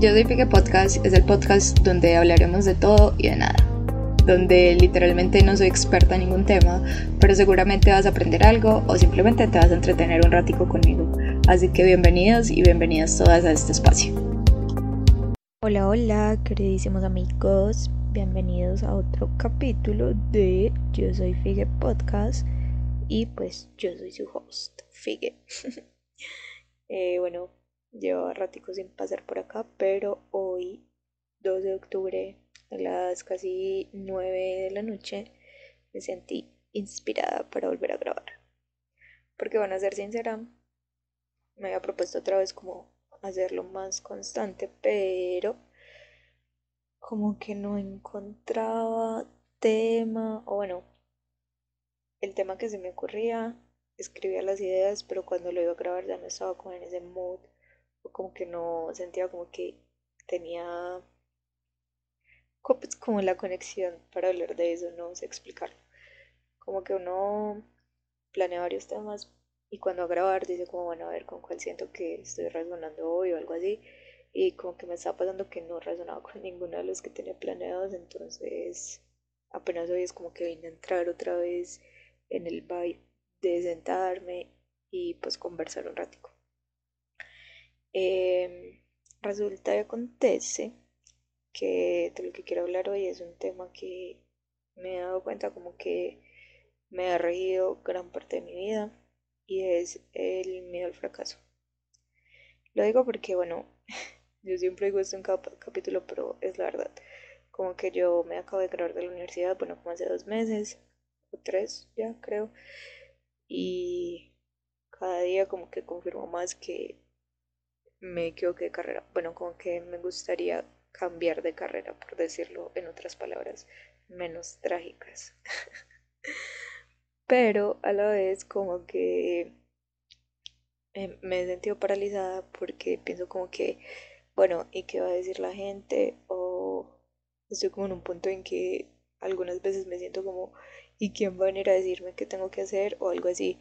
Yo soy Pique Podcast, es el podcast donde hablaremos de todo y de nada. Donde literalmente no soy experta en ningún tema, pero seguramente vas a aprender algo o simplemente te vas a entretener un ratico conmigo. Así que bienvenidos y bienvenidas todas a este espacio. Hola, hola, queridísimos amigos. Bienvenidos a otro capítulo de Yo Soy Figue Podcast. Y pues yo soy su host, Figue. eh, bueno, llevo ratico sin pasar por acá, pero hoy, 2 de octubre, a las casi 9 de la noche, me sentí inspirada para volver a grabar. Porque van a ser sincera, me había propuesto otra vez como hacerlo más constante, pero como que no encontraba tema, o bueno, el tema que se me ocurría, escribía las ideas, pero cuando lo iba a grabar ya no estaba como en ese mood, como que no sentía como que tenía pues, como la conexión para hablar de eso, no sé explicarlo. Como que uno planea varios temas y cuando a grabar dice como bueno a ver con cuál siento que estoy resonando hoy o algo así y como que me estaba pasando que no resonaba con ninguno de los que tenía planeados entonces apenas hoy es como que vine a entrar otra vez en el vibe de sentarme y pues conversar un ratico. Eh, resulta y acontece que de lo que quiero hablar hoy es un tema que me he dado cuenta como que me ha regido gran parte de mi vida y es el miedo al fracaso. Lo digo porque, bueno, yo siempre digo esto en cada capítulo, pero es la verdad. Como que yo me acabo de graduar de la universidad, bueno, como hace dos meses, tres ya creo. Y cada día como que confirmo más que me equivoqué de carrera. Bueno, como que me gustaría cambiar de carrera, por decirlo en otras palabras, menos trágicas. Pero a la vez como que me he sentido paralizada porque pienso como que, bueno, ¿y qué va a decir la gente? O estoy como en un punto en que algunas veces me siento como ¿y quién va a venir a decirme qué tengo que hacer? o algo así.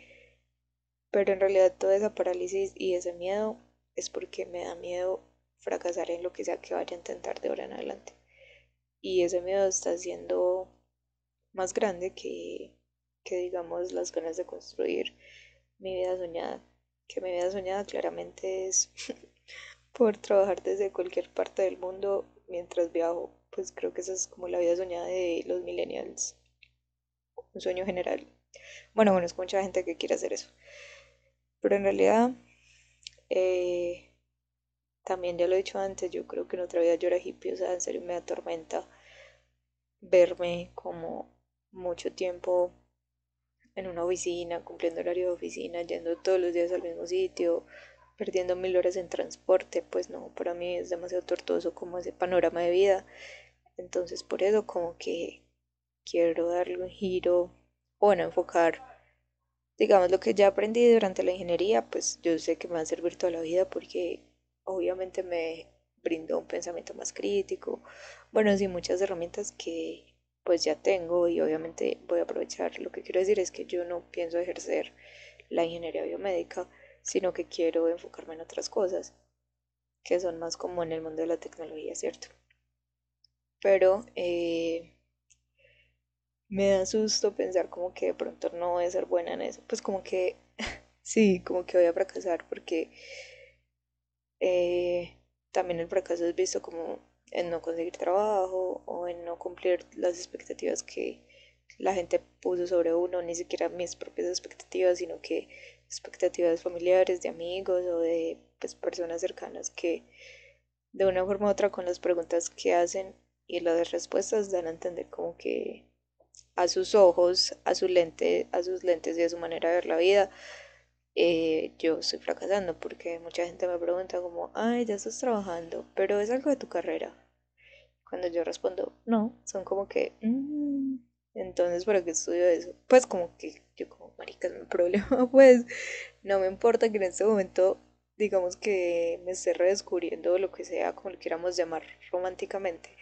Pero en realidad toda esa parálisis y ese miedo es porque me da miedo fracasar en lo que sea que vaya a intentar de ahora en adelante. Y ese miedo está siendo más grande que, que digamos las ganas de construir mi vida soñada. Que mi vida soñada claramente es por trabajar desde cualquier parte del mundo mientras viajo. Pues creo que esa es como la vida soñada de los millennials un sueño general. Bueno, bueno, es mucha gente que quiere hacer eso. Pero en realidad, eh, también ya lo he dicho antes, yo creo que en otra vida yo era hippie, o sea, en serio me atormenta verme como mucho tiempo en una oficina, cumpliendo horario de oficina, yendo todos los días al mismo sitio, perdiendo mil horas en transporte, pues no, para mí es demasiado tortuoso como ese panorama de vida. Entonces por eso como que quiero darle un giro, bueno, enfocar, digamos, lo que ya aprendí durante la ingeniería, pues yo sé que me va a servir toda la vida porque obviamente me brindó un pensamiento más crítico, bueno, sí, muchas herramientas que pues ya tengo y obviamente voy a aprovechar. Lo que quiero decir es que yo no pienso ejercer la ingeniería biomédica, sino que quiero enfocarme en otras cosas, que son más como en el mundo de la tecnología, ¿cierto? Pero eh, me da susto pensar como que de pronto no voy a ser buena en eso. Pues como que sí, como que voy a fracasar porque eh, también el fracaso es visto como en no conseguir trabajo o en no cumplir las expectativas que la gente puso sobre uno, ni siquiera mis propias expectativas, sino que expectativas familiares, de amigos o de pues, personas cercanas que de una forma u otra con las preguntas que hacen y las respuestas dan a entender como que a sus ojos, a, su lente, a sus lentes y a su manera de ver la vida, eh, yo estoy fracasando porque mucha gente me pregunta como, ay, ya estás trabajando, pero es algo de tu carrera. Cuando yo respondo, no, son como que, mm, entonces, ¿para qué estudio eso? Pues como que yo como, marica, es mi problema, pues no me importa que en este momento, digamos que me esté redescubriendo lo que sea, como lo queramos llamar románticamente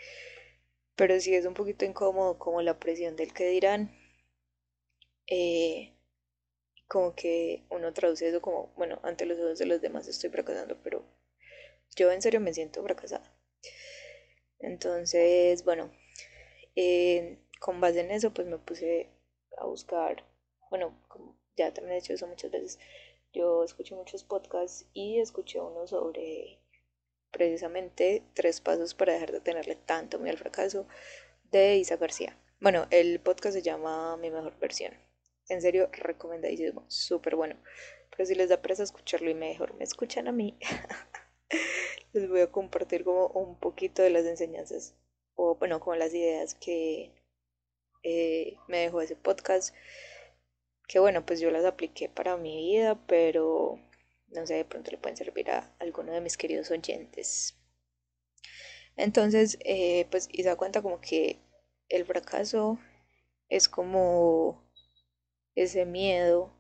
pero sí es un poquito incómodo como la presión del que dirán. Eh, como que uno traduce eso como, bueno, ante los ojos de los demás estoy fracasando, pero yo en serio me siento fracasada. Entonces, bueno, con base en eso, pues me puse a buscar, bueno, como ya también he hecho eso muchas veces, yo escuché muchos podcasts y escuché uno sobre precisamente tres pasos para dejar de tenerle tanto miedo al fracaso de Isa García. Bueno, el podcast se llama Mi mejor versión. En serio, recomendadísimo, súper bueno. Pero si les da presa escucharlo y mejor me escuchan a mí, les voy a compartir como un poquito de las enseñanzas o bueno, como las ideas que eh, me dejó ese podcast. Que bueno, pues yo las apliqué para mi vida, pero no sé, de pronto le pueden servir a alguno de mis queridos oyentes. Entonces, eh, pues y se da cuenta como que el fracaso es como ese miedo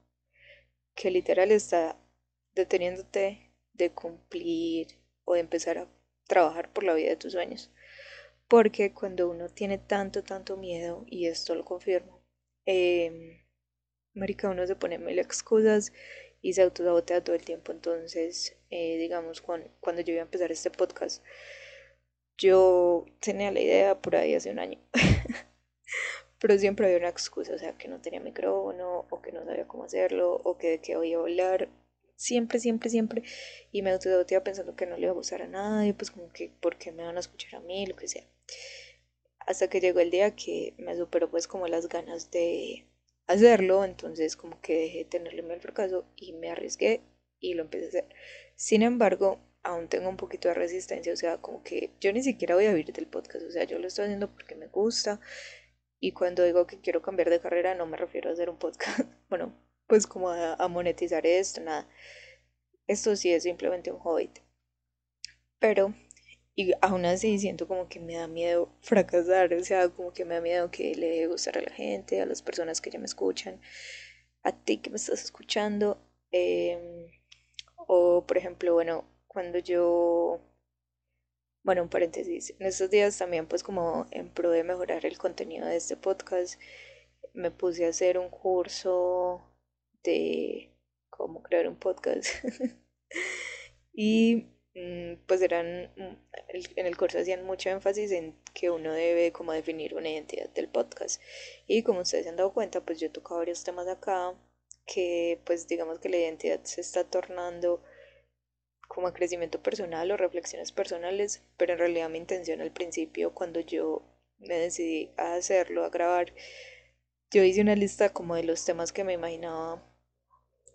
que literal está deteniéndote de cumplir o de empezar a trabajar por la vida de tus sueños. Porque cuando uno tiene tanto, tanto miedo, y esto lo confirmo, eh, marica, uno se pone mil excusas y se autosabotea todo el tiempo. Entonces, eh, digamos, cuando, cuando yo iba a empezar este podcast, yo tenía la idea por ahí hace un año. Pero siempre había una excusa, o sea, que no tenía micrófono, o que no sabía cómo hacerlo, o que de qué voy a hablar. Siempre, siempre, siempre. Y me autosaboteaba pensando que no le iba a gustar a nadie, pues como que, ¿por qué me van a escuchar a mí? Lo que sea. Hasta que llegó el día que me superó pues como las ganas de hacerlo, entonces como que dejé de tenerle miedo al fracaso y me arriesgué y lo empecé a hacer. Sin embargo, aún tengo un poquito de resistencia, o sea, como que yo ni siquiera voy a vivir del podcast, o sea, yo lo estoy haciendo porque me gusta y cuando digo que quiero cambiar de carrera no me refiero a hacer un podcast, bueno, pues como a, monetizar esto, nada. Esto sí es simplemente un hobby. Pero y aún así siento como que me da miedo fracasar, o sea, como que me da miedo que le deje gustar a la gente, a las personas que ya me escuchan, a ti que me estás escuchando. Em, o, por ejemplo, bueno, cuando yo, bueno, un paréntesis, en estos días también pues como en pro de mejorar el contenido de este podcast, me puse a hacer un curso de cómo crear un podcast. y pues eran, mm, en el curso hacían mucho énfasis en que uno debe como definir una identidad del podcast. Y como ustedes se han dado cuenta, pues yo he tocado varios temas acá que pues digamos que la identidad se está tornando como a crecimiento personal o reflexiones personales, pero en realidad mi intención al principio cuando yo me decidí a hacerlo, a grabar, yo hice una lista como de los temas que me imaginaba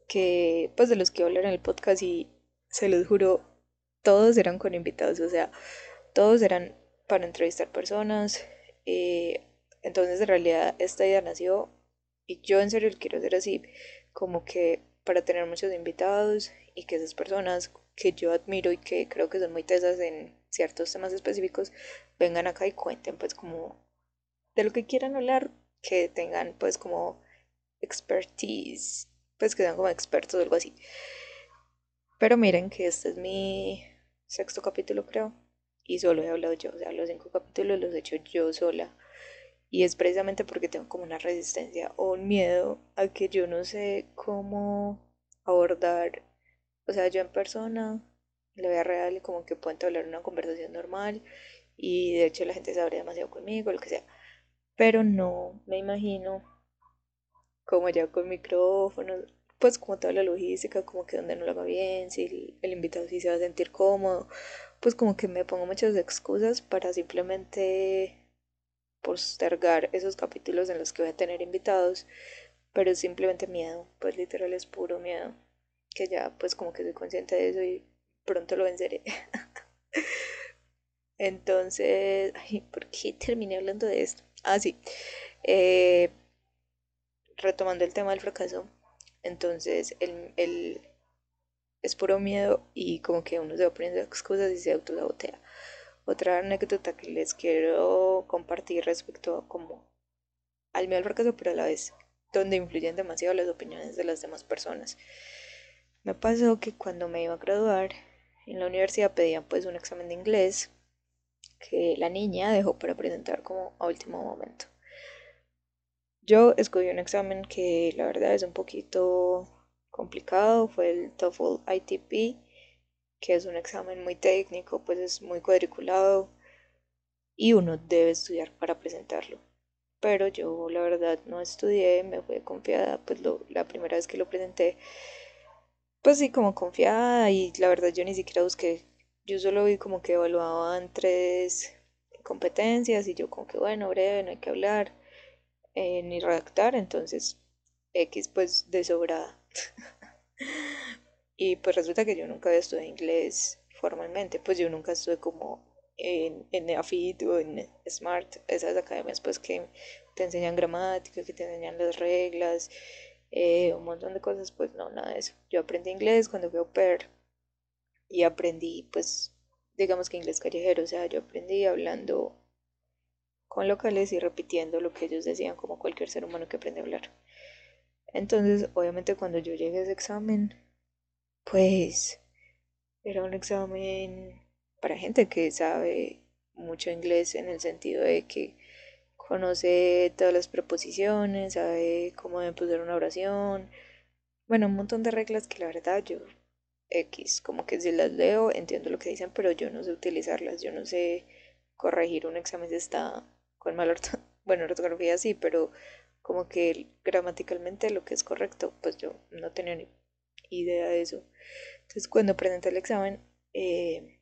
que pues de los que iba a hablar en el podcast y se los juro todos eran con invitados, o sea, todos eran para entrevistar personas. Eh, entonces, en realidad, esta idea nació y yo en serio quiero hacer así, como que para tener muchos invitados y que esas personas que yo admiro y que creo que son muy tesas en ciertos temas específicos vengan acá y cuenten pues como de lo que quieran hablar, que tengan pues como expertise, pues que sean como expertos o algo así. Pero miren que este es mi sexto capítulo creo, y solo he hablado yo, o sea, los cinco capítulos los he hecho yo sola. Y es precisamente porque tengo como una resistencia o un miedo a que yo no sé cómo abordar, o sea, yo en persona, en la vida real, como que puedo hablar una conversación normal y de hecho la gente se abre demasiado conmigo, lo que sea. Pero no me imagino como ya con micrófonos, pues como toda la logística, como que donde no lo haga bien, si el, invitado sí se va a sentir cómodo, pues como que me pongo muchas excusas para simplemente postergar esos capítulos en los que voy a tener invitados, pero es simplemente miedo, pues literal es puro miedo, que ya pues como que soy consciente de eso y pronto lo venceré. Entonces, ¿por qué terminé hablando de esto? Ah, sí. Eh, retomando el tema del fracaso, entonces, el, es puro miedo y como que uno se va poniendo excusas y se autosabotea. Otra anécdota que les quiero compartir respecto a como al miedo al fracaso, pero a la vez donde influyen demasiado las opiniones de las demás personas. Me pasó que cuando me iba a graduar en la universidad pedían pues un examen de inglés que la niña dejó para presentar como a último momento. Yo escogí un examen que la verdad es un poquito complicado, fue el TOEFL ITP que es un examen muy técnico, pues es muy cuadriculado y uno debe estudiar para presentarlo. Pero yo la verdad no estudié, me fui confiada, pues la primera vez que lo presenté, pues sí, como confiada y la verdad yo ni siquiera busqué, yo solo vi como que evaluaban tres competencias y yo como que bueno, breve, no hay que hablar eh, ni redactar, entonces X pues de sobrada. y pues resulta que yo nunca estudiado inglés formalmente, pues yo nunca estuve como en, en AFIT o en SMART, esas academias pues que te enseñan gramática, que te enseñan las reglas, eh, un montón de cosas, pues no, nada de eso. Yo aprendí inglés cuando fui a per y aprendí pues digamos que inglés callejero, o sea, yo aprendí hablando con locales y repitiendo lo que ellos decían como cualquier ser humano que aprende a hablar. Entonces, obviamente cuando yo llegué a ese examen, pues era un examen para gente que sabe mucho inglés en el sentido de que conoce todas las preposiciones, sabe cómo empezar una oración, bueno, un montón de reglas que la verdad yo X, como que si las leo entiendo lo que dicen, pero yo no sé utilizarlas, yo no sé corregir un examen si está con mal ortografía, bueno, ortografía sí, pero como que gramaticalmente lo que es correcto, pues yo no tenía ni idea de eso. Entonces cuando presenté el examen, eh,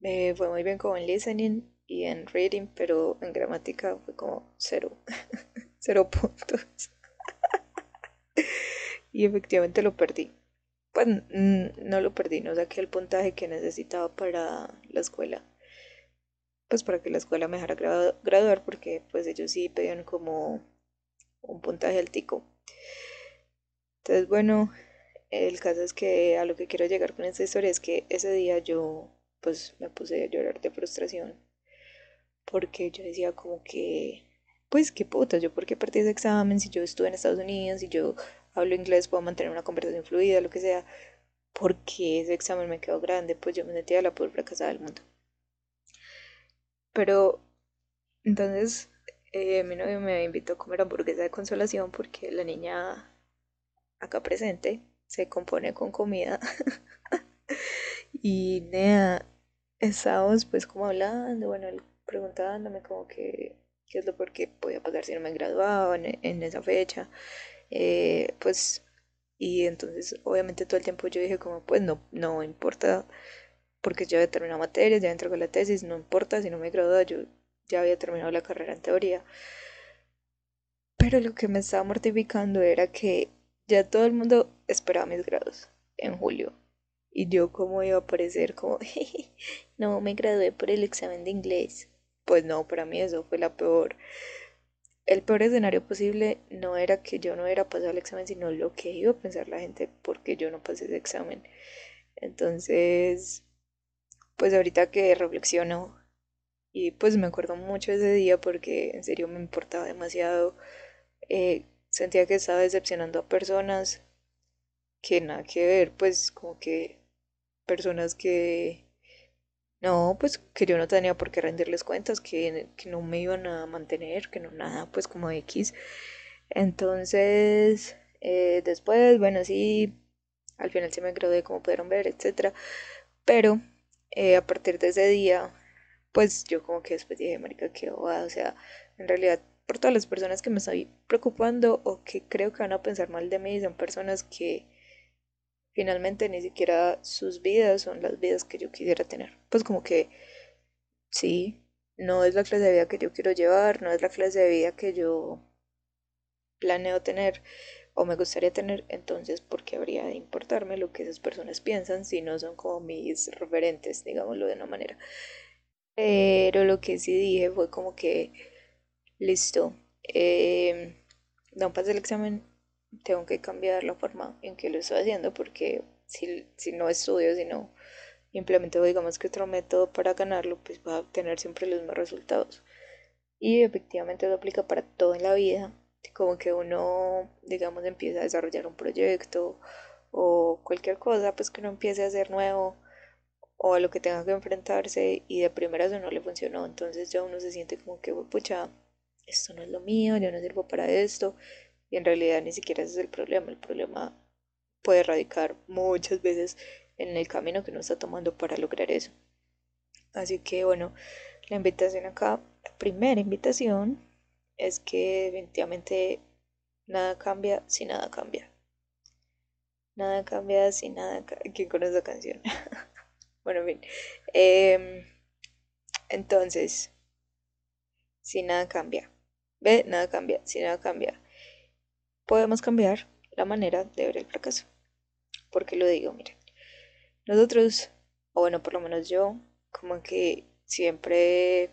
me fue muy bien como en listening y en reading, pero en gramática fue como cero, cero puntos. y efectivamente lo perdí. Pues no lo perdí, no saqué el puntaje que necesitaba para la escuela. Pues para que la escuela me dejara graduar, porque pues ellos sí pedían como un puntaje altico. Entonces, bueno, el caso es que a lo que quiero llegar con esta historia es que ese día yo pues me puse a llorar de frustración porque yo decía como que pues qué puta, yo por qué perdí ese examen si yo estuve en Estados Unidos, si yo hablo inglés, puedo mantener una conversación fluida, lo que sea, porque ese examen me quedó grande, pues yo me sentía la peor fracasada del mundo. Pero entonces eh, mi novio me invitó a comer hamburguesa de consolación porque la niña acá presente se compone con comida. y Nea, estábamos pues como hablando, bueno, preguntándome como que qué es lo por qué podía pasar si no me graduaba en, en esa fecha. Eh, pues, y entonces obviamente todo el tiempo yo dije como, pues no, no importa, porque ya había terminado materias, ya entregado la tesis, no importa si no me gradúa, yo ya había terminado la carrera en teoría. Pero lo que me estaba mortificando era que ya todo el mundo esperaba mis grados en julio. Y yo como iba a aparecer como, no me gradué por el examen de inglés. Pues no, para mí eso fue la peor el peor escenario posible no era que yo no hubiera pasado el examen, sino lo que iba a pensar la gente porque yo no pasé ese examen. Entonces, pues ahorita que reflexiono y pues me acuerdo mucho ese día porque en serio me importaba demasiado. Eh, sentía que estaba decepcionando a personas que nada que ver, pues como que personas que no, pues que yo no tenía por qué rendirles cuentas, que, que no me iban a mantener, que no nada, pues como X. Entonces, eh, después, bueno, sí, al final se me gradué, como pudieron ver, etcétera. Pero eh, a partir de ese día, pues yo como que después dije, marica, qué bobada, o sea, en realidad por todas las personas que me estoy preocupando o que creo que van a pensar mal de mí, son personas que finalmente ni siquiera sus vidas son las vidas que yo quisiera tener. Pues como que sí, no es la clase de vida que yo quiero llevar, no es la clase de vida que yo planeo tener o me gustaría tener, entonces ¿por qué habría de importarme lo que esas personas piensan si no son como mis referentes, digámoslo de una manera? Pero lo que sí dije fue como que, listo, eh, no pasé el examen, tengo que cambiar la forma en que lo estoy haciendo porque si, si no estudio, si no implemento, digamos que otro método para ganarlo, pues va a obtener siempre los mismos resultados. Y efectivamente eso aplica para todo en la vida, como que uno, digamos, empieza a desarrollar un proyecto o cualquier cosa, pues que uno empiece a hacer nuevo o a lo que tenga que enfrentarse y de primera eso no le funcionó, entonces ya uno se siente como que, pucha, esto no es lo mío, yo no sirvo para esto, y en realidad ni siquiera ese es el problema. El problema puede radicar muchas veces en el camino que uno está tomando para lograr eso. Así que bueno, la invitación acá, la primera invitación es que definitivamente nada cambia si nada cambia. Nada cambia si nada cambia. ¿Quién conoce esa canción? bueno, bien. Em, entonces, si nada cambia. Ve, nada cambia. Si nada cambia. Podemos cambiar la manera de ver el fracaso. ¿Por qué lo digo? Miren, nosotros, o bueno, por lo menos yo, como que siempre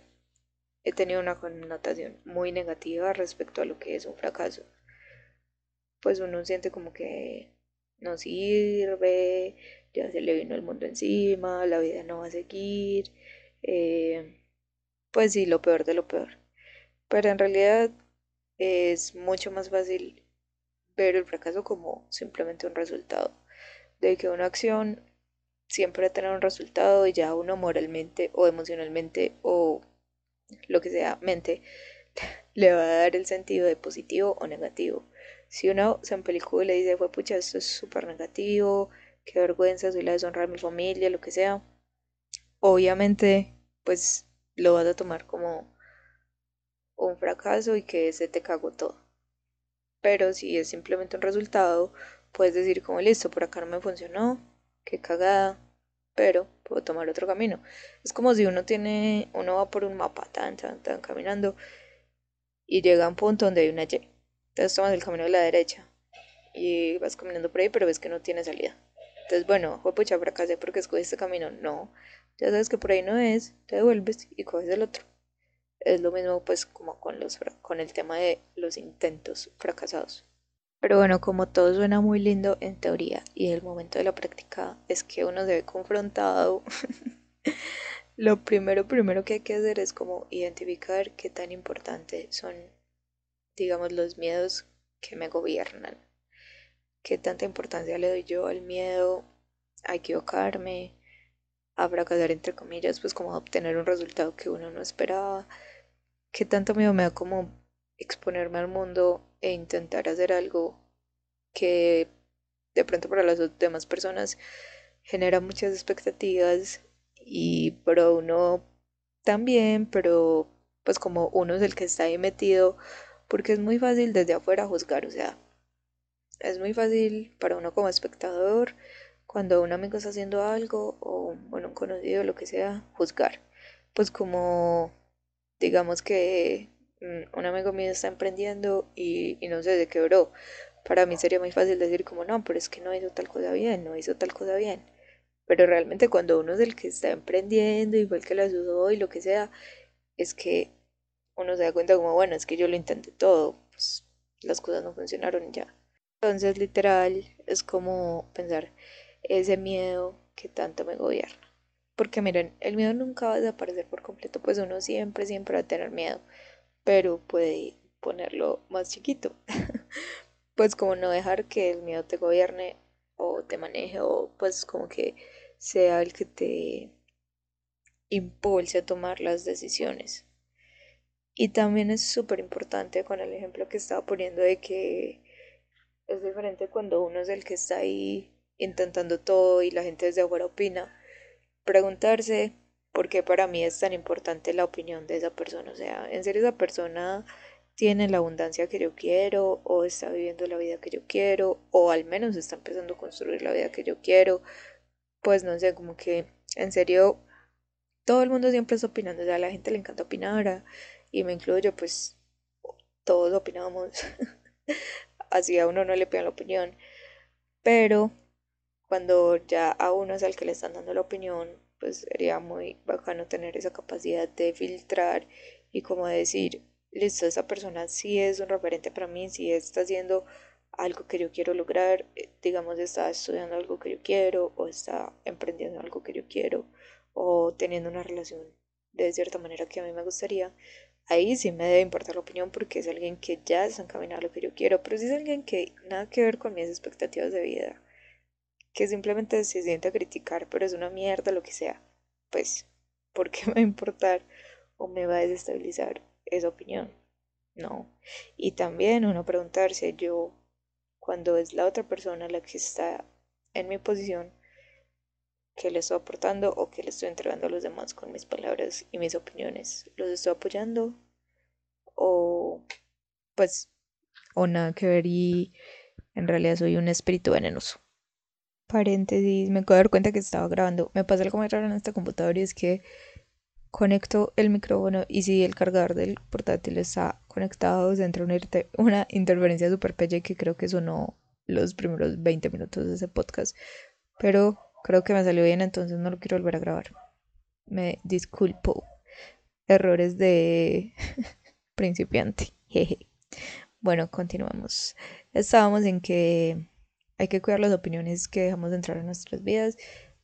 he tenido una connotación muy negativa respecto a lo que es un fracaso. Pues uno siente como que no sirve, ya se le vino el mundo encima, la vida no va a seguir, eh, pues sí, lo peor de lo peor. Pero en realidad es mucho más fácil ver el fracaso como simplemente un resultado de que una acción siempre va a tener un resultado y ya uno moralmente o emocionalmente o lo que sea mente le va a dar el sentido de positivo o negativo. Si uno se película y le dice, fue pucha, esto es súper negativo, qué vergüenza, soy la deshonra de mi familia, lo que sea, obviamente, pues lo vas a tomar como un fracaso y que se te cagó todo. Pero si es simplemente un resultado, puedes decir como listo, por acá no me funcionó, qué cagada, pero puedo tomar otro camino. Es como si uno tiene, uno va por un mapa, tan, tan, tan, caminando, y llega a un punto donde hay una Y. Entonces tomas el camino de la derecha y vas caminando por ahí, pero ves que no tiene salida. Entonces, bueno, fue pucha, fracasé porque escogí este camino. No, ya sabes que por ahí no es, te devuelves y coges el otro. Es lo mismo pues como con, los, con el tema de los intentos fracasados. Pero bueno, como todo suena muy lindo en teoría y el momento de la práctica es que uno se ve confrontado, lo primero, primero que hay que hacer es como identificar qué tan importante son digamos, los miedos que me gobiernan. ¿Qué tanta importancia le doy yo al miedo a equivocarme, a fracasar, entre comillas, pues como a obtener un resultado que uno no esperaba? ¿Qué tanto miedo me da como exponerme al mundo e intentar hacer algo que de pronto para las demás personas genera muchas expectativas y para uno también, pero pues como uno es el que está ahí metido, porque es muy fácil desde afuera juzgar, o sea, es muy fácil para uno como espectador, cuando un amigo está haciendo algo o bueno, un conocido, lo que sea, juzgar. Pues como digamos que un amigo mío está emprendiendo y, no sé, se quebró. Para mí sería muy fácil decir como no, pero es que no hizo tal cosa bien, no hizo tal cosa bien. Pero realmente cuando uno es el que está emprendiendo el que la ayudó y lo que sea, es que uno se da cuenta como, bueno, es que yo lo intenté todo, pues las cosas no funcionaron ya. Entonces, literal, es como pensar ese miedo que tanto me gobierna. Porque miren, el miedo nunca va a desaparecer por completo, pues uno siempre, siempre va a tener miedo, pero puede ponerlo más chiquito. pues como no dejar que el miedo te gobierne o te maneje o pues como que sea el que te impulse a tomar las decisiones. Y también es súper importante con el ejemplo que estaba poniendo de que es diferente cuando uno es el que está ahí intentando todo y la gente desde afuera opina. Preguntarse por qué para mí es tan importante la opinión de esa persona. O sea, ¿en serio esa persona tiene la abundancia que yo quiero o está viviendo la vida que yo quiero o al menos está empezando a construir la vida que yo quiero? Pues no sé, como que en serio todo el mundo siempre está opinando. O sea, a la gente le encanta opinar y me incluyo, pues todos opinamos, así a uno no le piden la opinión, pero cuando ya a uno es al que le están dando la opinión, pues sería muy bacano tener esa capacidad de filtrar y como decir, listo, esa persona sí es un referente para mí, sí está haciendo algo que yo quiero lograr, eh, digamos, está estudiando algo que yo quiero o está emprendiendo algo que yo quiero o teniendo una relación de cierta manera que a mí me gustaría, ahí sí me debe importar la opinión porque es alguien que ya está encaminado lo que yo quiero, pero si es alguien que nada que ver con mis expectativas de vida, que simplemente se siente a criticar, pero es una mierda lo que sea, pues, ¿por qué me va a importar o me va a desestabilizar esa opinión? No. Y también uno preguntarse, yo, cuando es la otra persona la que está en mi posición, qué le estoy aportando o qué le estoy entregando a los demás con mis palabras y mis opiniones. ¿Los estoy apoyando? O pues, o nada que ver y en realidad soy un espíritu venenoso. Paréntesis, me acabo de dar cuenta que estaba grabando. Me pasa algo muy raro en este computador y es que conecto el micrófono y si el cargador del portátil está conectado, se entra una, interferencia super pelle que creo que sonó los primeros 20 minutos de ese podcast. Pero Creo que me salió bien, entonces no lo quiero volver a grabar. Me disculpo. Errores de principiante. Jeje. Bueno, continuamos. Estábamos en que hay que cuidar las opiniones que dejamos de entrar en nuestras vidas,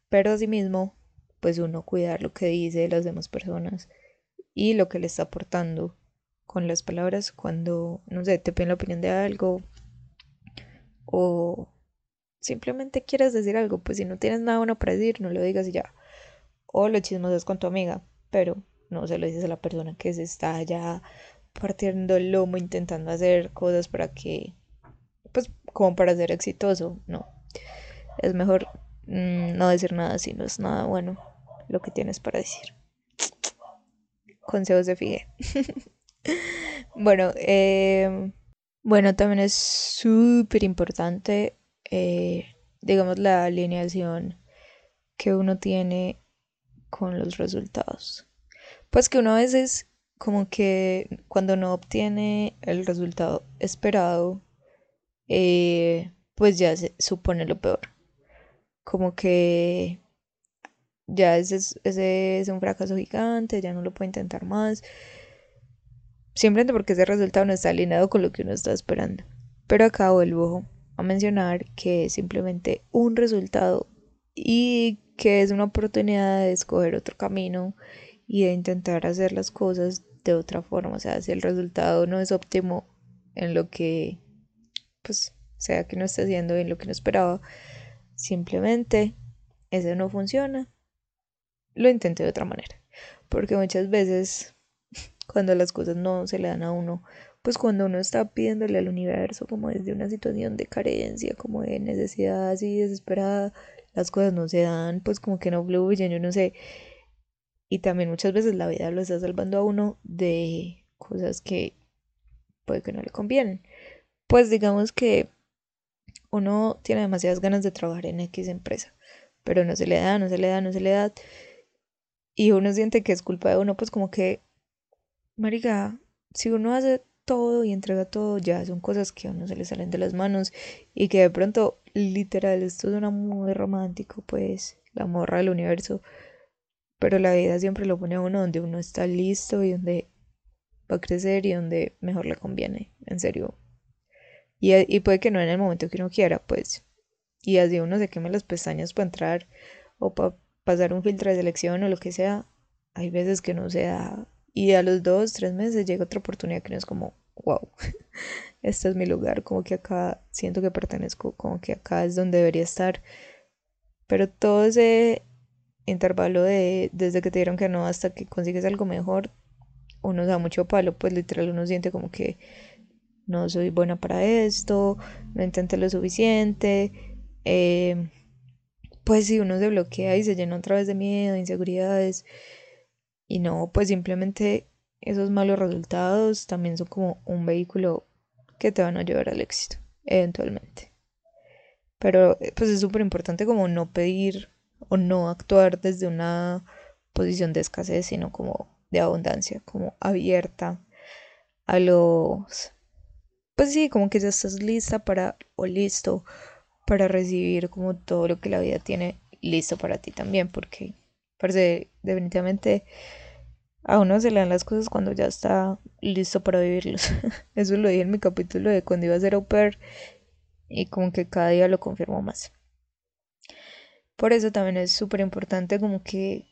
pero asimismo, pues uno cuidar lo que dice las demás personas y lo que le está aportando con las palabras cuando, no sé, te piden la opinión de algo o simplemente quieres decir algo, pues si no tienes nada bueno para decir, no lo digas y ya. O lo chismosas con tu amiga, pero no se lo dices a la persona que se está ya partiendo el lomo intentando hacer cosas para que, pues como para ser exitoso, no. Es mejor mm, no decir nada si no es nada bueno lo que tienes para decir. Consejos de Figue. bueno, eh, bueno, también es súper importante eh, digamos, la alineación que uno tiene con los resultados. Pues que uno a veces como que cuando no obtiene el resultado esperado, eh, pues ya se supone lo peor. Como que ya ese es, ese es un fracaso gigante, ya no lo puede intentar más. Simplemente porque ese resultado no está alineado con lo que uno está esperando. Pero acá vuelvo a mencionar que es simplemente un resultado y que es una oportunidad de escoger otro camino y de intentar hacer las cosas de otra forma. O sea, si el resultado no es óptimo en lo que, pues, sea que no esté haciendo en lo que no esperaba, simplemente ese no funciona, lo intenté de otra manera. Porque muchas veces, cuando las cosas no se le dan a uno, pues cuando uno está pidiéndole al universo como desde una situación de carencia, como de necesidad así desesperada, las cosas no se dan, pues como que no fluyen, yo no sé. Y también muchas veces la vida lo está salvando a uno de cosas que puede que no le convienen. Pues digamos que uno tiene demasiadas ganas de trabajar en X empresa, pero no se le da, no se le da, no se le da. Y uno siente que es culpa de uno, pues como que, marica, si uno hace todo y entrega todo, ya son cosas que a uno se le salen de las manos y que de pronto, literal, esto suena muy romántico, pues, la morra del universo, pero la vida siempre lo pone a uno donde uno está listo y donde va a crecer y donde mejor le conviene, en serio. Y, y puede que no en el momento que uno quiera, pues, y así uno se queme las pestañas para entrar o para pasar un filtro de selección o lo que sea, hay veces que no se da y a los dos, tres meses llega otra oportunidad que no es como, wow, este es mi lugar, como que acá siento que pertenezco, como que acá es donde debería estar. Pero todo ese intervalo de desde que te dieron que no hasta que consigues algo mejor, uno da mucho palo, pues literal uno siente como que no soy buena para esto, no intenté lo suficiente. Eh, pues si uno se bloquea y se llena otra vez de miedo, de inseguridades. Y no, pues simplemente esos malos resultados también son como un vehículo que te van a llevar al éxito, eventualmente. Pero eh, pues es súper importante como no pedir o no actuar desde una posición de escasez, sino como de abundancia, como abierta a los... Pues sí, como que ya estás lista para o listo para recibir como todo lo que la vida tiene listo para ti también, porque parece definitivamente a uno se le dan las cosas cuando ya está listo para vivirlos. Eso lo dije en mi capítulo de cuando iba a ser au pair y como que cada día lo confirmo más. Por eso también es súper importante como que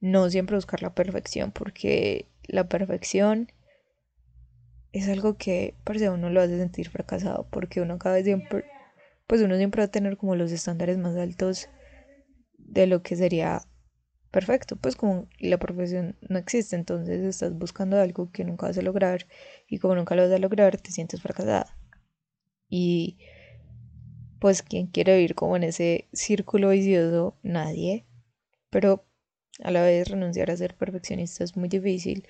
no siempre buscar la perfección, porque la perfección es algo que parece uno lo hace sentir fracasado, porque uno cada vez siempre, pues uno siempre va a tener como los estándares más altos de lo que sería perfecto, pues como la profesión no existe, entonces estás buscando algo que nunca vas a lograr y como nunca lo vas a lograr te sientes fracasada. Y pues quien quiere vivir como en ese círculo vicioso, nadie. pero a la vez renunciar a ser perfeccionista es muy difícil.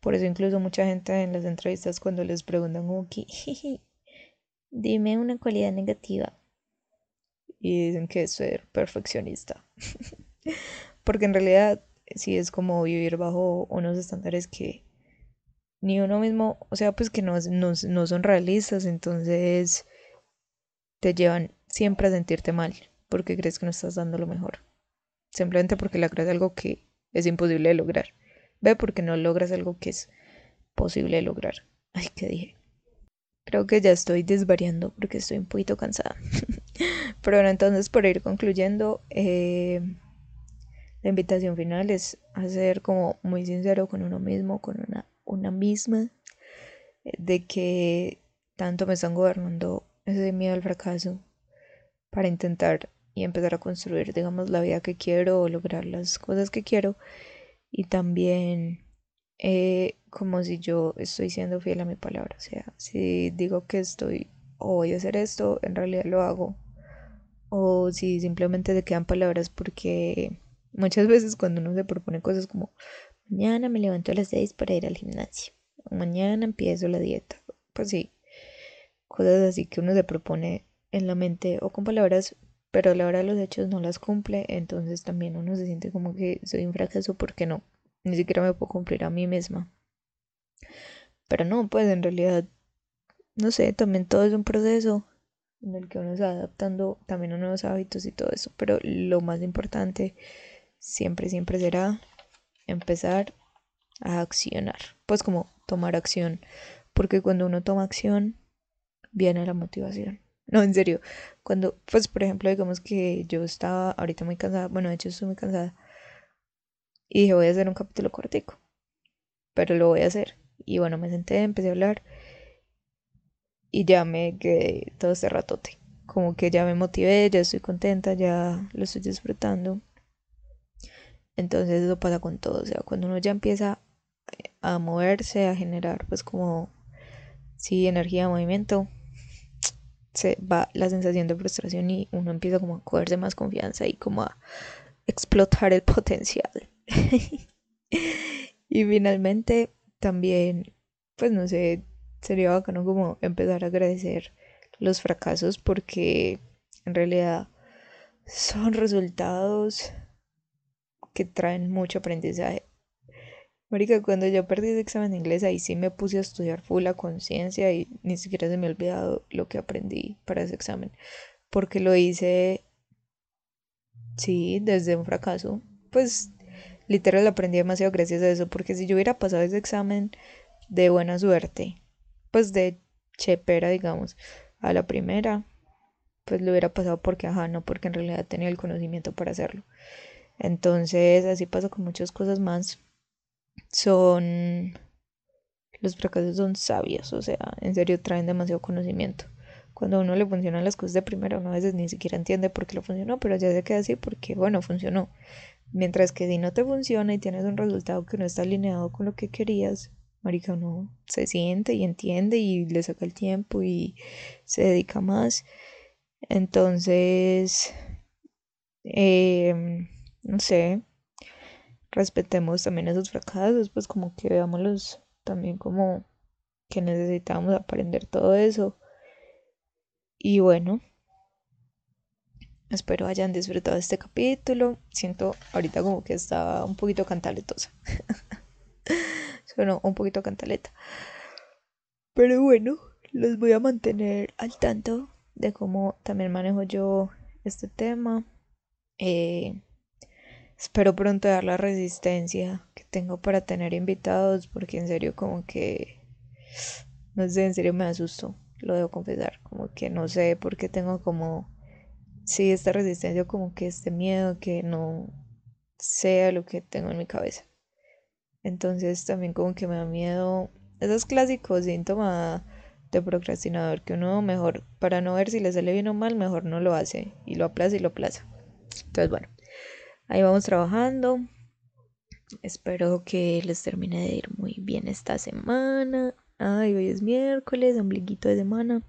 Por eso incluso mucha gente en las entrevistas cuando les preguntan como dime una cualidad negativa y dicen que es ser perfeccionista. Porque en realidad sí es como vivir bajo unos estándares que ni uno mismo, o sea, pues que no, no, no son realistas, entonces te llevan siempre a sentirte mal porque crees que no estás dando lo mejor. Simplemente porque le crees algo que es imposible de lograr. Ve porque no logras algo que es posible lograr. Ay, ¿qué dije? Creo que ya estoy desvariando porque estoy un poquito cansada. Pero bueno, entonces por ir concluyendo, eh, la invitación final es ser como muy sincero con uno mismo, con una, una misma, eh, de que tanto me están gobernando ese miedo al fracaso para intentar y empezar a construir, digamos, la vida que quiero o lograr las cosas que quiero. Y también eh, como si yo estoy siendo fiel a mi palabra. O sea, si digo que estoy o voy a hacer esto, en realidad lo hago. O si simplemente te quedan palabras porque muchas veces cuando uno se propone cosas como mañana me levanto a las 6 para ir al gimnasio, mañana empiezo la dieta, pues sí, cosas así que uno se propone en la mente o con palabras, pero a la hora de los hechos no las cumple, entonces también uno se siente como que soy un fracaso porque no, ni siquiera me puedo cumplir a mí misma. Pero no, pues en realidad, no sé, también todo es un proceso en el que uno se va adaptando también a nuevos hábitos y todo eso, pero lo más importante siempre, siempre será empezar a accionar, pues como tomar acción, porque cuando uno toma acción, viene la motivación. No, en serio, cuando, pues por ejemplo, digamos que yo estaba ahorita muy cansada, bueno, de hecho estoy muy cansada, y dije, voy a hacer un capítulo cortico, pero lo voy a hacer. Y bueno, me senté, empecé a hablar y ya me quedé todo este ratote. Como que ya me motivé, ya estoy contenta, ya lo estoy disfrutando. Entonces eso pasa con todo, o sea, cuando uno ya empieza a moverse, a generar pues como, sí, energía, movimiento, se va la sensación de frustración y uno empieza como a cogerse más confianza y como a explotar el potencial. y finalmente también, pues no sé, sería bacano como empezar a agradecer los fracasos porque en realidad son resultados que traen mucho aprendizaje. Marica, cuando yo perdí ese examen de inglés, ahí sí me puse a estudiar full la conciencia y ni siquiera se me ha olvidado lo que aprendí para ese examen. Porque lo hice, sí, desde un fracaso. Pues literal aprendí demasiado gracias a eso. Porque si yo hubiera pasado ese examen de buena suerte, pues de chepera, digamos, a la primera, pues lo hubiera pasado porque, ajá, no porque en realidad tenía el conocimiento para hacerlo. Entonces, así pasa con muchas cosas más. Son. Los fracasos son sabios, o sea, en serio traen demasiado conocimiento. Cuando a uno le funcionan las cosas de primera, uno a veces ni siquiera entiende por qué lo funcionó, pero ya se queda así porque, bueno, funcionó. Mientras que si no te funciona y tienes un resultado que no está alineado con lo que querías, marica, uno se siente y entiende y le saca el tiempo y se dedica más. Entonces, eh, no sé, respetemos también esos fracasos, pues como que veámoslos también como que necesitamos aprender todo eso. Y bueno, espero hayan disfrutado este capítulo. Siento ahorita como que estaba un poquito cantaletosa. Sueno un poquito cantaleta. Pero bueno, los voy a mantener al tanto de cómo también manejo yo este tema. Eh, Espero pronto dar la resistencia que tengo para tener invitados, porque en serio como que, no sé, en serio me asusto, lo debo confesar, como que no sé por qué tengo como, sí, esta resistencia, como que este miedo que no sea lo que tengo en mi cabeza. Entonces también como que me da miedo esos clásicos síntomas de procrastinador que uno mejor, para no ver si le sale bien o mal, mejor no lo hace y lo aplaza y lo aplaza. Entonces bueno. Ahí vamos trabajando. Espero que les termine de ir muy bien esta semana. Ay, hoy es miércoles, ombliguito de semana.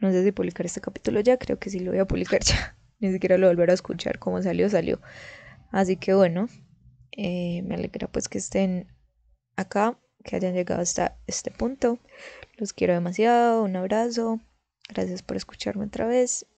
No sé si publicar este capítulo ya, creo que sí lo voy a publicar ya. Ni siquiera lo volver a escuchar. Como salió, salió. Así que bueno, eh, me alegra pues que estén acá, que hayan llegado hasta este punto. Los quiero demasiado, un abrazo. Gracias por escucharme otra vez